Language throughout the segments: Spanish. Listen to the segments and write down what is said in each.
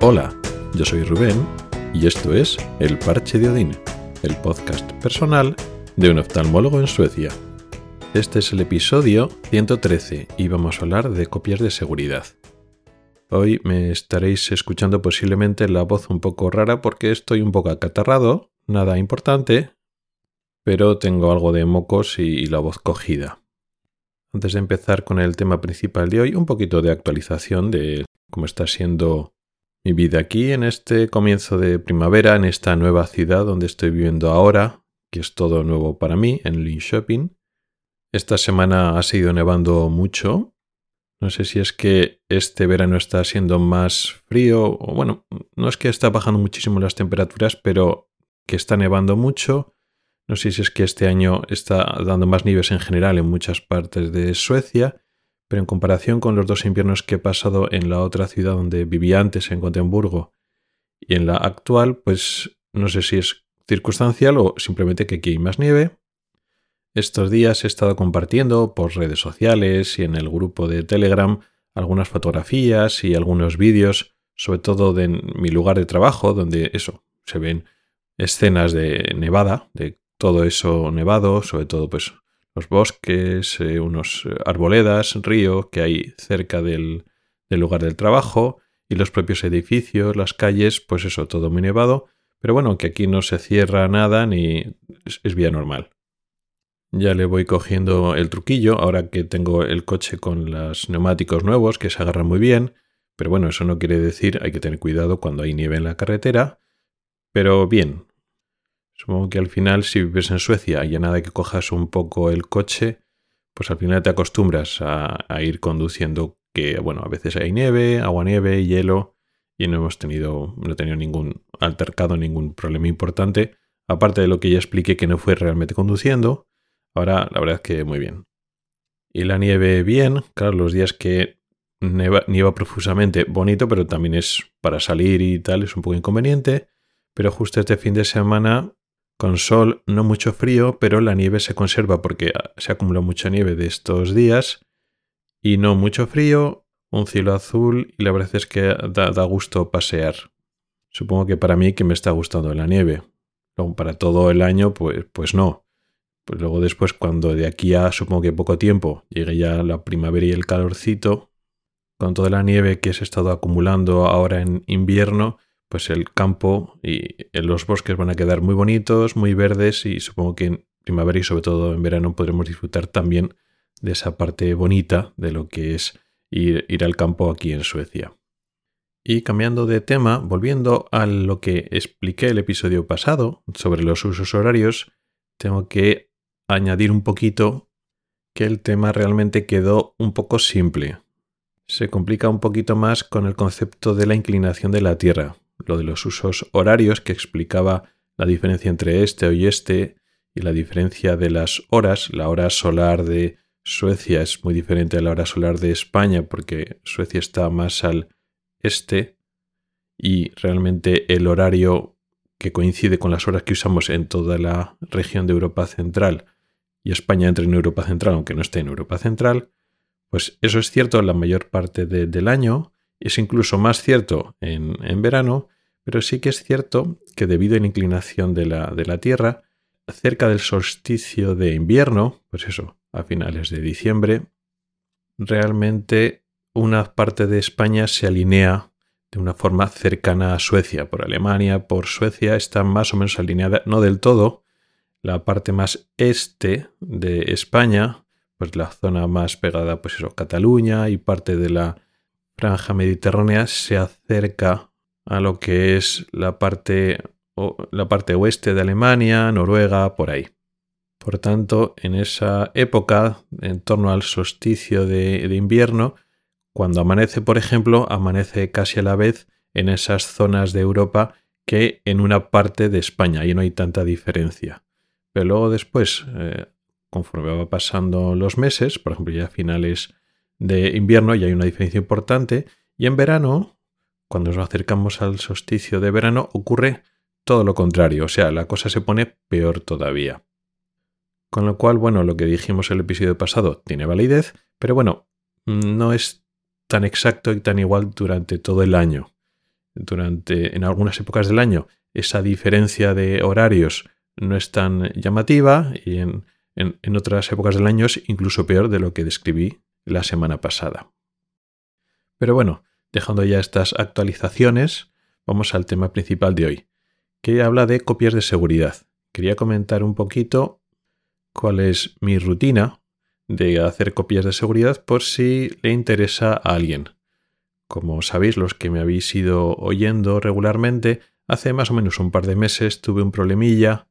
Hola, yo soy Rubén y esto es El Parche de Odín, el podcast personal de un oftalmólogo en Suecia. Este es el episodio 113 y vamos a hablar de copias de seguridad. Hoy me estaréis escuchando posiblemente la voz un poco rara porque estoy un poco acatarrado, nada importante, pero tengo algo de mocos y la voz cogida. Antes de empezar con el tema principal de hoy, un poquito de actualización de cómo está siendo mi vida aquí en este comienzo de primavera, en esta nueva ciudad donde estoy viviendo ahora, que es todo nuevo para mí, en Linköping. Esta semana ha sido nevando mucho. No sé si es que este verano está siendo más frío o bueno, no es que está bajando muchísimo las temperaturas, pero que está nevando mucho no sé si es que este año está dando más nieves en general en muchas partes de Suecia, pero en comparación con los dos inviernos que he pasado en la otra ciudad donde vivía antes, en Gotemburgo, y en la actual, pues no sé si es circunstancial o simplemente que aquí hay más nieve. Estos días he estado compartiendo por redes sociales y en el grupo de Telegram algunas fotografías y algunos vídeos, sobre todo de mi lugar de trabajo, donde eso, se ven escenas de nevada, de todo eso nevado, sobre todo pues bosques, eh, unos arboledas, río que hay cerca del, lugar del trabajo y los propios edificios, las calles, pues eso, todo muy nevado. Pero bueno, que aquí no se cierra nada ni es, vía normal. Ya le voy cogiendo el truquillo ahora que tengo el coche con los neumáticos nuevos que se agarran muy bien. Pero bueno, eso no quiere decir hay que tener cuidado cuando hay nieve en la carretera. Pero bien, Supongo que al final, si vives en Suecia y ya nada que cojas un poco el coche, pues al final te acostumbras a, ir conduciendo que, bueno, a veces hay nieve, agua nieve, hielo, y no hemos tenido, no he tenido ningún altercado, ningún problema importante, aparte de lo que ya expliqué que no fue realmente conduciendo, ahora la verdad es que muy bien. Y la nieve bien, claro, los días que nieva profusamente, bonito, pero también es para salir y tal, es un poco inconveniente, pero justo este fin de semana con sol, no mucho frío, pero la nieve se conserva porque se acumuló mucha nieve de estos días. Y no mucho frío, un cielo azul y la verdad es que da, gusto pasear. Supongo que para mí que me está gustando la nieve. Luego, para todo el año, pues, pues no. Pues luego después, cuando de aquí a supongo que poco tiempo llegue ya la primavera y el calorcito, con toda la nieve que se ha estado acumulando ahora en invierno, pues el campo y los bosques van a quedar muy bonitos, muy verdes y supongo que en primavera y sobre todo en verano podremos disfrutar también de esa parte bonita de lo que es ir, ir al campo aquí en Suecia. Y cambiando de tema, volviendo a lo que expliqué el episodio pasado sobre los usos horarios, tengo que añadir un poquito que el tema realmente quedó un poco simple. Se complica un poquito más con el concepto de la inclinación de la Tierra, lo de los usos horarios que explicaba la diferencia entre este y este y la diferencia de las horas. La hora solar de Suecia es muy diferente a la hora solar de España porque Suecia está más al este y realmente el horario que coincide con las horas que usamos en toda la región de Europa Central y España entra en Europa Central aunque no esté en Europa Central, pues eso es cierto la mayor parte del año, es incluso más cierto en, verano, pero sí que es cierto que debido a la inclinación de la, de la Tierra, cerca del solsticio de invierno, pues eso, a finales de diciembre, realmente una parte de España se alinea de una forma cercana a Suecia. Por Alemania, por Suecia, está más o menos alineada, no del todo, la parte más este de España, pues la zona más pegada, pues eso, Cataluña y parte de la franja mediterránea se acerca a lo que es la parte, la parte oeste de Alemania, Noruega, por ahí. Por tanto, en esa época, en torno al solsticio de, invierno, cuando amanece, por ejemplo, amanece casi a la vez en esas zonas de Europa que en una parte de España. Ahí no hay tanta diferencia. Pero luego después, eh, conforme va pasando los meses, por ejemplo ya a finales de invierno y hay una diferencia importante. Y en verano, cuando nos acercamos al solsticio de verano, ocurre todo lo contrario, o sea, la cosa se pone peor todavía. Con lo cual, bueno, lo que dijimos el episodio pasado tiene validez, pero bueno, no es tan exacto y tan igual durante todo el año. durante en algunas épocas del año esa diferencia de horarios no es tan llamativa y en, en otras épocas del año es incluso peor de lo que describí la semana pasada. Pero bueno, dejando ya estas actualizaciones, vamos al tema principal de hoy, que habla de copias de seguridad. Quería comentar un poquito cuál es mi rutina de hacer copias de seguridad por si le interesa a alguien. Como sabéis, los que me habéis ido oyendo regularmente, hace más o menos un par de meses tuve un problemilla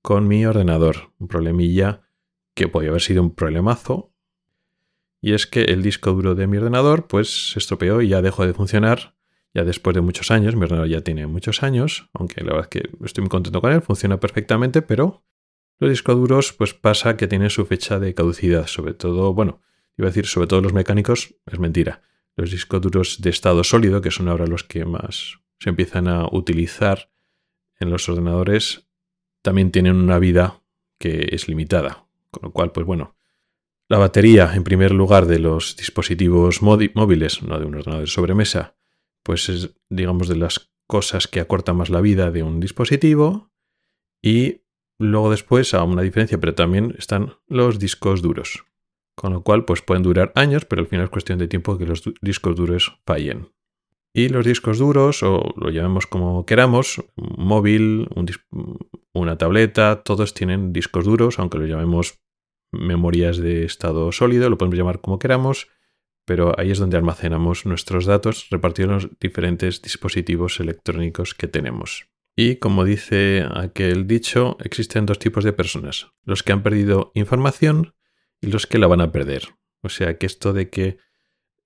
con mi ordenador, un problemilla que podía haber sido un problemazo, y es que el disco duro de mi ordenador pues se estropeó y ya dejó de funcionar ya después de muchos años, mi ordenador ya tiene muchos años, aunque la verdad es que estoy muy contento con él, funciona perfectamente, pero los discos duros, pues pasa que tienen su fecha de caducidad, sobre todo, bueno, iba a decir sobre todo los mecánicos, es mentira. Los discos duros de estado sólido, que son ahora los que más se empiezan a utilizar en los ordenadores, también tienen una vida que es limitada. Con lo cual, pues bueno, la batería, en primer lugar, de los dispositivos móviles, no de un ordenador de sobremesa, pues es, digamos, de las cosas que acortan más la vida de un dispositivo. Y Luego después, a una diferencia, pero también están los discos duros. Con lo cual, pues pueden durar años, pero al final es cuestión de tiempo que los discos duros fallen. Y los discos duros, o lo llamemos como queramos, un móvil, una tableta, todos tienen discos duros, aunque lo llamemos memorias de estado sólido, lo podemos llamar como queramos, pero ahí es donde almacenamos nuestros datos repartidos en los diferentes dispositivos electrónicos que tenemos. Y como dice aquel dicho, existen dos tipos de personas, los que han perdido información y los que la van a perder. O sea que esto de que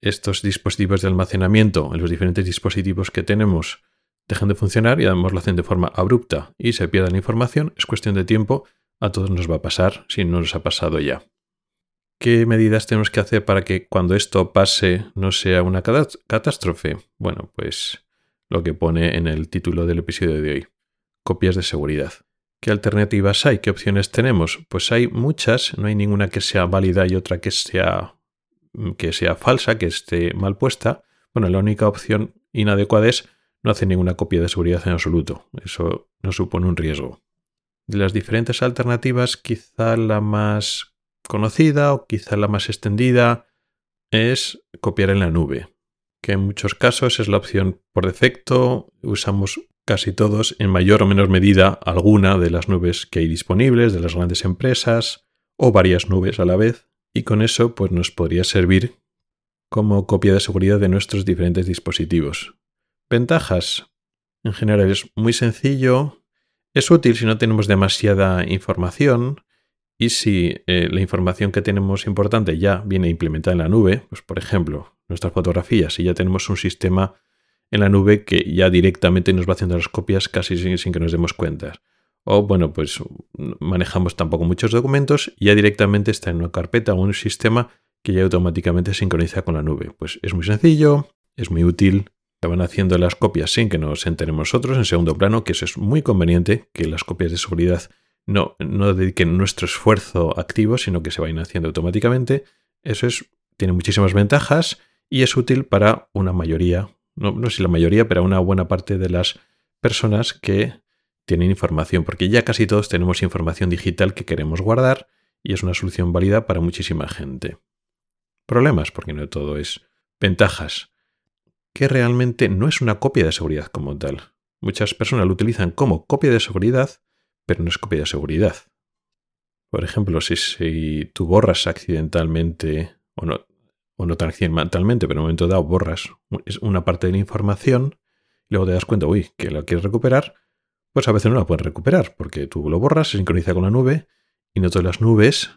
estos dispositivos de almacenamiento en los diferentes dispositivos que tenemos dejan de funcionar y además lo hacen de forma abrupta y se pierda la información, es cuestión de tiempo, a todos nos va a pasar si no nos ha pasado ya. ¿Qué medidas tenemos que hacer para que cuando esto pase no sea una catástrofe? Bueno, pues lo que pone en el título del episodio de hoy. Copias de seguridad. ¿Qué alternativas hay? ¿Qué opciones tenemos? Pues hay muchas, no hay ninguna que sea válida y otra que sea, que sea falsa, que esté mal puesta. Bueno, la única opción inadecuada es no hacer ninguna copia de seguridad en absoluto. Eso no supone un riesgo. De las diferentes alternativas, quizá la más conocida o quizá la más extendida es copiar en la nube que en muchos casos es la opción por defecto. Usamos casi todos, en mayor o menor medida, alguna de las nubes que hay disponibles de las grandes empresas o varias nubes a la vez, y con eso pues nos podría servir como copia de seguridad de nuestros diferentes dispositivos. Ventajas. En general es muy sencillo, es útil si no tenemos demasiada información y si eh, la información que tenemos importante ya viene implementada en la nube, pues por ejemplo, nuestras fotografías, y ya tenemos un sistema en la nube que ya directamente nos va haciendo las copias casi sin, que nos demos cuenta. O bueno, pues manejamos tampoco muchos documentos y ya directamente está en una carpeta o un sistema que ya automáticamente sincroniza con la nube. Pues es muy sencillo, es muy útil, van haciendo las copias sin que nos enteremos nosotros en segundo plano, que eso es muy conveniente, que las copias de seguridad no, no dediquen nuestro esfuerzo activo, sino que se vayan haciendo automáticamente. Eso es, tiene muchísimas ventajas y es útil para una mayoría, no, no sé si la mayoría, pero una buena parte de las personas que tienen información, porque ya casi todos tenemos información digital que queremos guardar y es una solución válida para muchísima gente. Problemas, porque no todo es ventajas, que realmente no es una copia de seguridad como tal. Muchas personas lo utilizan como copia de seguridad, pero no es copia de seguridad. Por ejemplo, si, tú borras accidentalmente, o no, o no tan accidentalmente, pero en un momento dado borras una parte de la información, luego te das cuenta, uy, que la quieres recuperar, pues a veces no la puedes recuperar, porque tú lo borras, se sincroniza con la nube, y no todas las nubes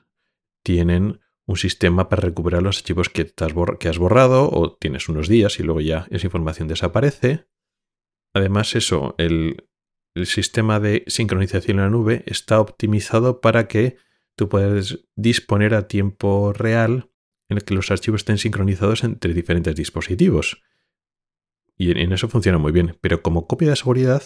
tienen un sistema para recuperar los archivos que, has borrado, o tienes unos días y luego ya esa información desaparece. Además, eso, el, el sistema de sincronización en la nube está optimizado para que tú puedas disponer a tiempo real en el que los archivos estén sincronizados entre diferentes dispositivos. Y en eso funciona muy bien, pero como copia de seguridad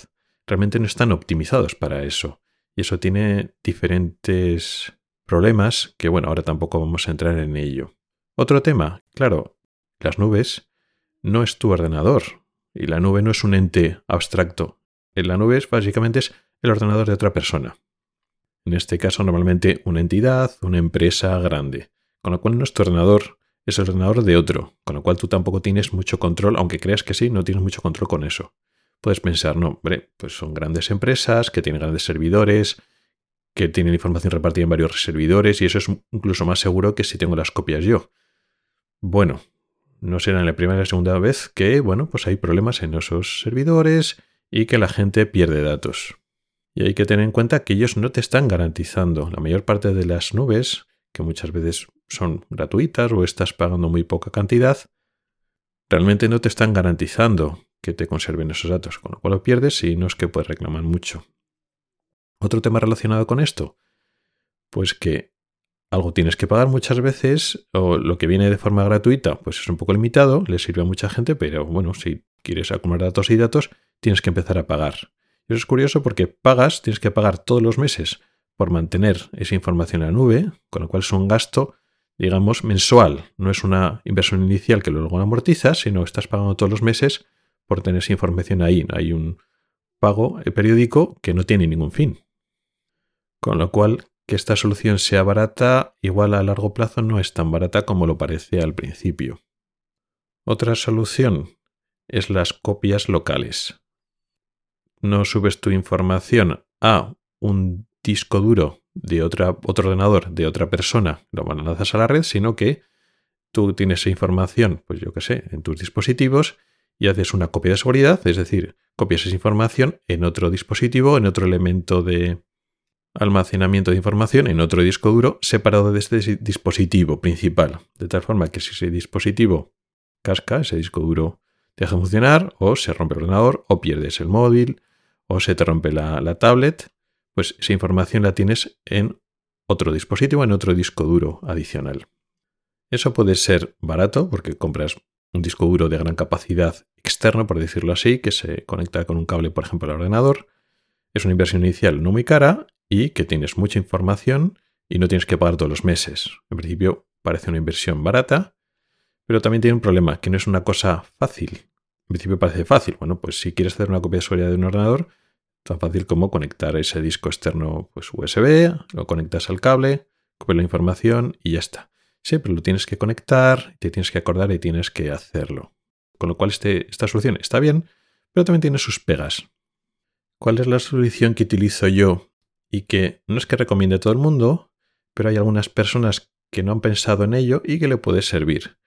realmente no están optimizados para eso. Y eso tiene diferentes problemas que, bueno, ahora tampoco vamos a entrar en ello. Otro tema, claro, las nubes no es tu ordenador, y la nube no es un ente abstracto. En la nube es, básicamente es el ordenador de otra persona. En este caso, normalmente una entidad, una empresa grande. Con lo cual nuestro ordenador es el ordenador de otro, con lo cual tú tampoco tienes mucho control, aunque creas que sí, no tienes mucho control con eso. Puedes pensar, no, hombre, pues son grandes empresas que tienen grandes servidores, que tienen información repartida en varios servidores y eso es incluso más seguro que si tengo las copias yo. Bueno, no será la primera y la segunda vez que, bueno, pues hay problemas en esos servidores y que la gente pierde datos. Y hay que tener en cuenta que ellos no te están garantizando. La mayor parte de las nubes, que muchas veces son gratuitas o estás pagando muy poca cantidad, realmente no te están garantizando que te conserven esos datos, con lo cual lo pierdes y no es que puedes reclamar mucho. Otro tema relacionado con esto, pues que algo tienes que pagar muchas veces o lo que viene de forma gratuita pues es un poco limitado, le sirve a mucha gente, pero bueno, si quieres acumular datos y datos, tienes que empezar a pagar. Eso es curioso porque pagas, tienes que pagar todos los meses por mantener esa información en la nube, con lo cual es un gasto, digamos, mensual. No es una inversión inicial que luego amortizas, sino estás pagando todos los meses por tener esa información ahí. Hay un pago periódico que no tiene ningún fin. Con lo cual, que esta solución sea barata, igual a largo plazo no es tan barata como lo parece al principio. Otra solución es las copias locales. No subes tu información a un disco duro de otra, otro ordenador de otra persona, lo lanzas a la red, sino que tú tienes esa información, pues yo qué sé, en tus dispositivos y haces una copia de seguridad, es decir, copias esa información en otro dispositivo, en otro elemento de, almacenamiento de información en otro disco duro separado de este dispositivo principal. De tal forma que si ese dispositivo casca, ese disco duro deja de funcionar, o se rompe el ordenador, o pierdes el móvil, o se te rompe la, la tablet, pues esa información la tienes en otro dispositivo, en otro disco duro adicional. Eso puede ser barato porque compras un disco duro de gran capacidad externo, por decirlo así, que se conecta con un cable, por ejemplo, al ordenador. Es una inversión inicial no muy cara y que tienes mucha información y no tienes que pagar todos los meses. En principio parece una inversión barata, pero también tiene un problema, que no es una cosa fácil. En principio parece fácil. Bueno, pues si quieres hacer una copia de seguridad de un ordenador, tan fácil como conectar ese disco externo pues USB, lo conectas al cable, copias la información y ya está. Sí, pero lo tienes que conectar, te tienes que acordar y tienes que hacerlo. Con lo cual este, esta solución está bien, pero también tiene sus pegas. ¿Cuál es la solución que utilizo yo y que no es que recomiende a todo el mundo, pero hay algunas personas que no han pensado en ello y que le puede servir.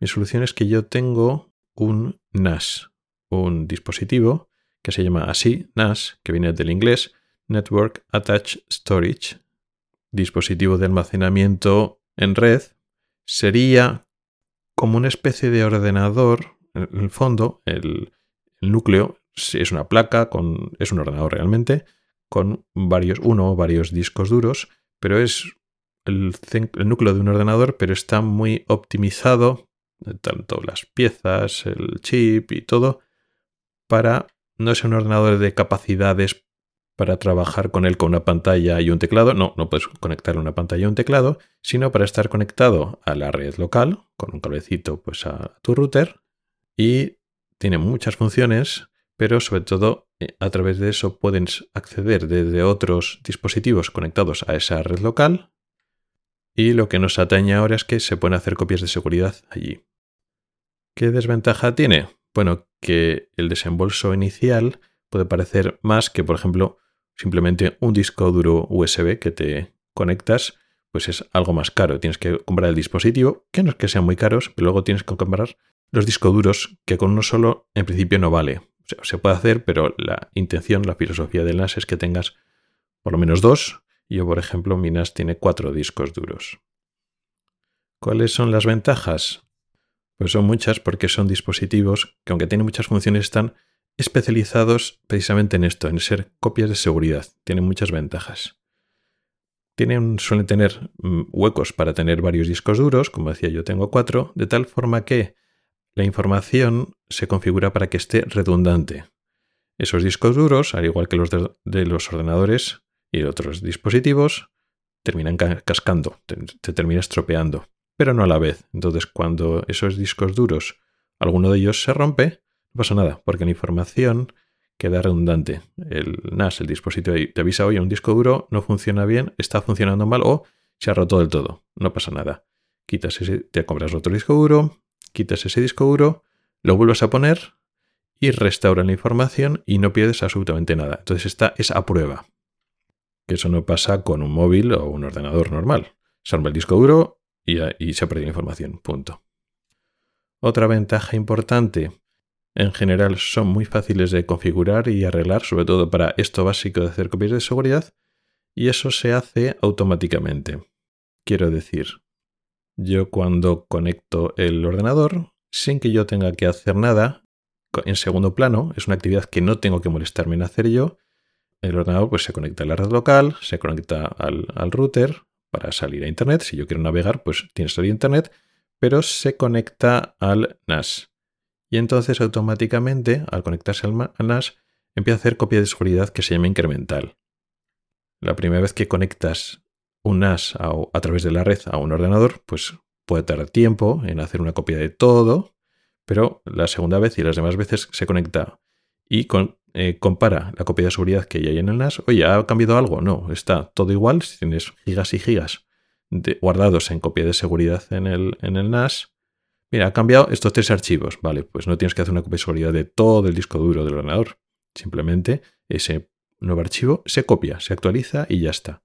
Mi solución es que yo tengo un NAS, un dispositivo que se llama así, NAS, que viene del inglés Network Attached Storage, dispositivo de almacenamiento en red, sería como una especie de ordenador, en el fondo, el, el núcleo es una placa, con, es un ordenador realmente, con varios, uno o varios discos duros, pero es el, núcleo de un ordenador, pero está muy optimizado, tanto las piezas, el chip y todo, para no es un ordenador de capacidades para trabajar con él con una pantalla y un teclado, no, no puedes conectarle una pantalla y un teclado, sino para estar conectado a la red local con un cablecito pues a tu router y tiene muchas funciones, pero sobre todo eh, a través de eso pueden acceder desde otros dispositivos conectados a esa red local y lo que nos atañe ahora es que se pueden hacer copias de seguridad allí. ¿Qué desventaja tiene? Bueno, que el desembolso inicial puede parecer más que, por ejemplo, simplemente un disco duro USB que te conectas, pues es algo más caro. Tienes que comprar el dispositivo, que no es que sean muy caros, pero luego tienes que comprar los discos duros, que con uno solo en principio no vale se puede hacer, pero la intención, la filosofía del NAS es que tengas por lo menos dos. Yo, por ejemplo, mi NAS tiene cuatro discos duros. ¿Cuáles son las ventajas? Pues son muchas porque son dispositivos que aunque tienen muchas funciones están especializados precisamente en esto, en ser copias de seguridad. Tienen muchas ventajas. Tienen, suelen tener mm, huecos para tener varios discos duros, como decía yo tengo cuatro, de tal forma que la información se configura para que esté redundante. Esos discos duros, al igual que los de, los ordenadores y otros dispositivos, terminan cascando, te, te termina estropeando, pero no a la vez. Entonces, cuando esos discos duros, alguno de ellos se rompe, No pasa nada, porque la información queda redundante. El NAS, el dispositivo, te avisa, oye, un disco duro no funciona bien, está funcionando mal o se ha roto del todo. No pasa nada. Quitas ese, te compras otro disco duro, quitas ese disco duro, lo vuelves a poner y restauran la información y no pierdes absolutamente nada. Entonces esta es a prueba. Que eso no pasa con un móvil o un ordenador normal. Se arma el disco duro y, se perdido la información. Punto. Otra ventaja importante en general son muy fáciles de configurar y arreglar, sobre todo para esto básico de hacer copias de seguridad, y eso se hace automáticamente. Quiero decir, yo cuando conecto el ordenador, sin que yo tenga que hacer nada, en segundo plano, es una actividad que no tengo que molestarme en hacer yo, el ordenador pues se conecta a la red local, se conecta al, router para salir a Internet, si yo quiero navegar pues tiene que salir a Internet, pero se conecta al NAS y entonces automáticamente, al conectarse al NAS, empieza a hacer copia de seguridad que se llama incremental. La primera vez que conectas un NAS a, través de la red a un ordenador, pues puede tardar tiempo en hacer una copia de todo, pero la segunda vez y las demás veces se conecta y eh, compara la copia de seguridad que hay en el NAS. Oye, ¿ha cambiado algo? No, está todo igual. Si tienes gigas y gigas guardados en copia de seguridad en el, en el NAS, Mira, ha cambiado estos tres archivos. Vale, pues no tienes que hacer una copia de seguridad de todo el disco duro del ordenador. Simplemente ese nuevo archivo se copia, se actualiza y ya está.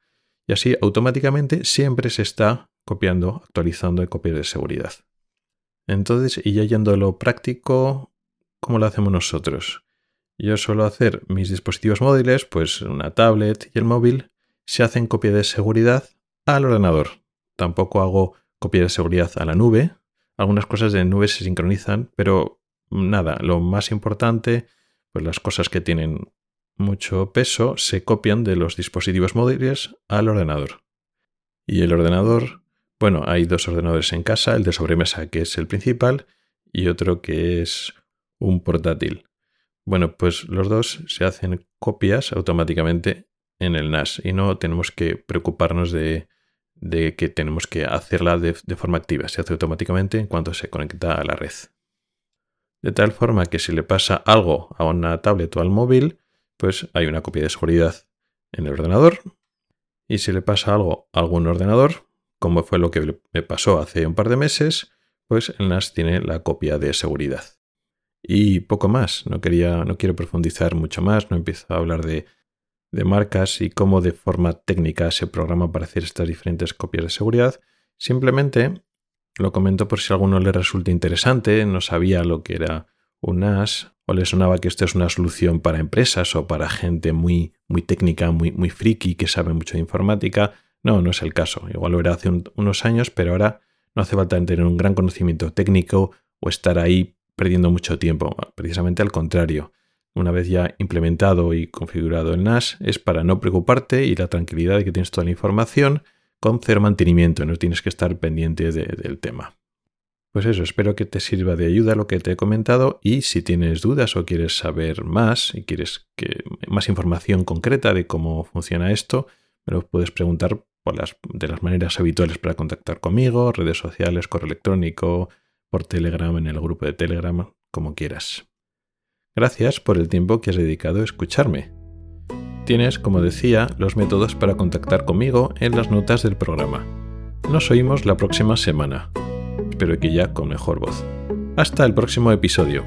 Y así automáticamente siempre se está copiando, actualizando el copia de seguridad. Entonces, y ya yendo a lo práctico, ¿cómo lo hacemos nosotros? Yo suelo hacer mis dispositivos móviles, pues una tablet y el móvil, se hacen copia de seguridad al ordenador. Tampoco hago copia de seguridad a la nube, algunas cosas de nube se sincronizan, pero nada, lo más importante, pues las cosas que tienen mucho peso se copian de los dispositivos móviles al ordenador. Y el ordenador, bueno, hay dos ordenadores en casa, el de sobremesa que es el principal y otro que es un portátil. Bueno, pues los dos se hacen copias automáticamente en el NAS y no tenemos que preocuparnos de de que tenemos que hacerla de, forma activa. Se hace automáticamente en cuanto se conecta a la red. De tal forma que si le pasa algo a una tablet o al móvil, pues hay una copia de seguridad en el ordenador. Y si le pasa algo a algún ordenador, como fue lo que me pasó hace un par de meses, pues el NAS tiene la copia de seguridad. Y poco más, no quería, no quiero profundizar mucho más, no empiezo a hablar de de marcas y cómo de forma técnica se programa para hacer estas diferentes copias de seguridad. Simplemente lo comento por si a alguno le resulta interesante, no sabía lo que era un NAS o le sonaba que esto es una solución para empresas o para gente muy, muy técnica, muy, muy friki que sabe mucho de informática. No, no es el caso. Igual lo era hace unos años, pero ahora no hace falta tener un gran conocimiento técnico o estar ahí perdiendo mucho tiempo. Precisamente al contrario una vez ya implementado y configurado el NAS, es para no preocuparte y la tranquilidad de que tienes toda la información con cero mantenimiento, no tienes que estar pendiente del tema. Pues eso, espero que te sirva de ayuda lo que te he comentado y si tienes dudas o quieres saber más y quieres que, más información concreta de cómo funciona esto, me lo puedes preguntar por las, de las maneras habituales para contactar conmigo, redes sociales, correo electrónico, por Telegram, en el grupo de Telegram, como quieras. Gracias por el tiempo que has dedicado a escucharme. Tienes, como decía, los métodos para contactar conmigo en las notas del programa. Nos oímos la próxima semana. Espero que ya con mejor voz. Hasta el próximo episodio.